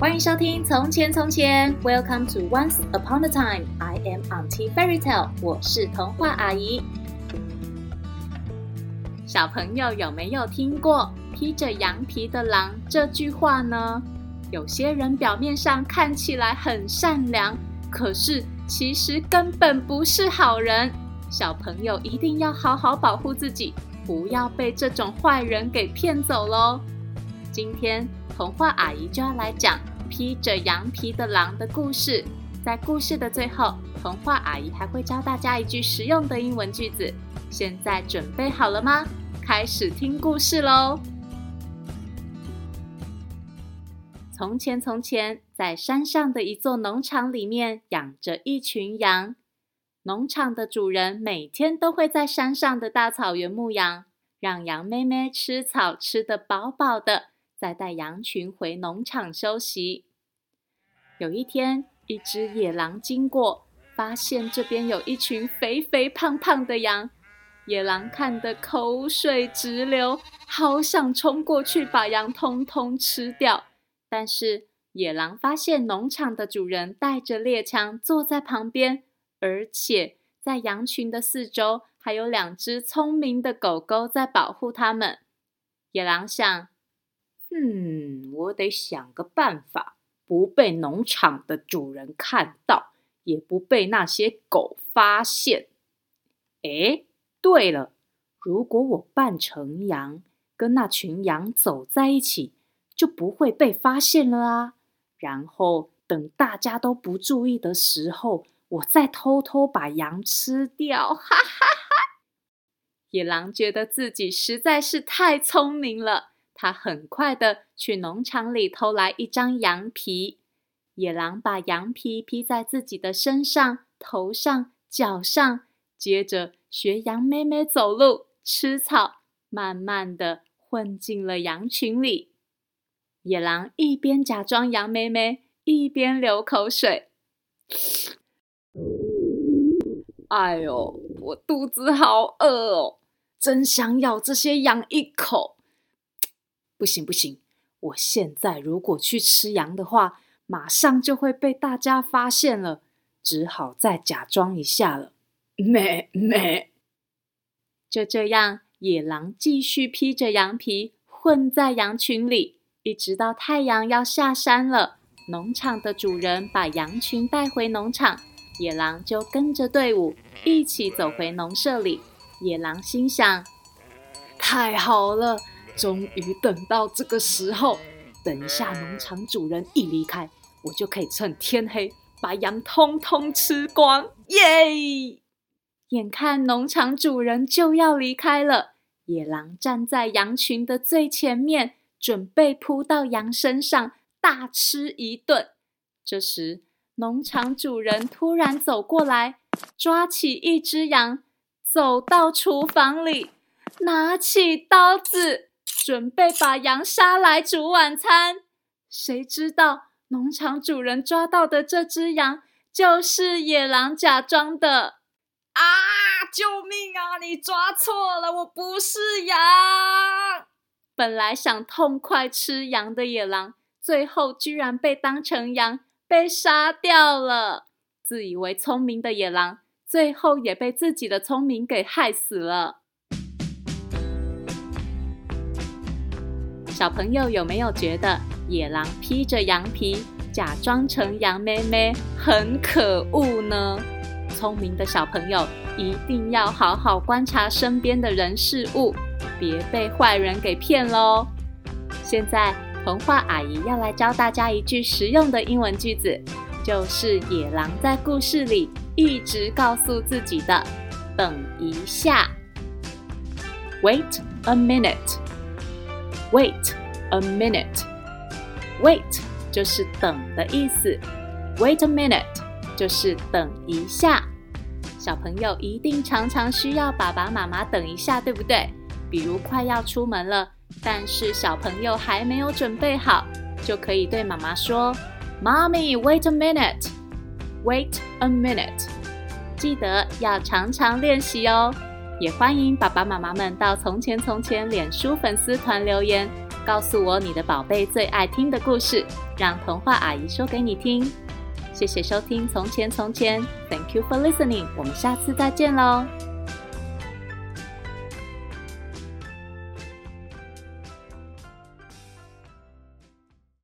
欢迎收听《从前从前》，Welcome to Once Upon a Time。I am Auntie Fairy Tale，我是童话阿姨。小朋友有没有听过“披着羊皮的狼”这句话呢？有些人表面上看起来很善良，可是其实根本不是好人。小朋友一定要好好保护自己，不要被这种坏人给骗走喽。今天。童话阿姨就要来讲披着羊皮的狼的故事。在故事的最后，童话阿姨还会教大家一句实用的英文句子。现在准备好了吗？开始听故事喽！从前，从前，在山上的一座农场里面，养着一群羊。农场的主人每天都会在山上的大草原牧羊，让羊妹妹吃草吃得饱饱的。再带羊群回农场休息。有一天，一只野狼经过，发现这边有一群肥肥胖胖的羊。野狼看得口水直流，好想冲过去把羊通通吃掉。但是，野狼发现农场的主人带着猎枪坐在旁边，而且在羊群的四周还有两只聪明的狗狗在保护它们。野狼想。嗯，我得想个办法，不被农场的主人看到，也不被那些狗发现。诶，对了，如果我扮成羊，跟那群羊走在一起，就不会被发现了啊。然后等大家都不注意的时候，我再偷偷把羊吃掉。哈哈哈！野狼觉得自己实在是太聪明了。他很快的去农场里偷来一张羊皮，野狼把羊皮披在自己的身上、头上、脚上，接着学羊妹妹走路、吃草，慢慢的混进了羊群里。野狼一边假装羊妹妹，一边流口水。哎呦，我肚子好饿哦，真想咬这些羊一口。不行不行！我现在如果去吃羊的话，马上就会被大家发现了，只好再假装一下了。咩咩！就这样，野狼继续披着羊皮混在羊群里，一直到太阳要下山了。农场的主人把羊群带回农场，野狼就跟着队伍一起走回农舍里。野狼心想：太好了！终于等到这个时候，等一下农场主人一离开，我就可以趁天黑把羊通通吃光，耶！眼看农场主人就要离开了，野狼站在羊群的最前面，准备扑到羊身上大吃一顿。这时，农场主人突然走过来，抓起一只羊，走到厨房里，拿起刀子。准备把羊杀来煮晚餐，谁知道农场主人抓到的这只羊就是野狼假装的啊！救命啊！你抓错了，我不是羊。本来想痛快吃羊的野狼，最后居然被当成羊被杀掉了。自以为聪明的野狼，最后也被自己的聪明给害死了。小朋友有没有觉得野狼披着羊皮，假装成羊妹妹很可恶呢？聪明的小朋友一定要好好观察身边的人事物，别被坏人给骗喽。现在童话阿姨要来教大家一句实用的英文句子，就是野狼在故事里一直告诉自己的：“等一下，Wait a minute。” Wait a minute. Wait 就是等的意思。Wait a minute 就是等一下。小朋友一定常常需要爸爸妈妈等一下，对不对？比如快要出门了，但是小朋友还没有准备好，就可以对妈妈说：“Mommy, wait a minute. Wait a minute.” 记得要常常练习哦。也欢迎爸爸妈妈们到《从前从前》脸书粉丝团留言，告诉我你的宝贝最爱听的故事，让童话阿姨说给你听。谢谢收听《从前从前》，Thank you for listening。我们下次再见喽。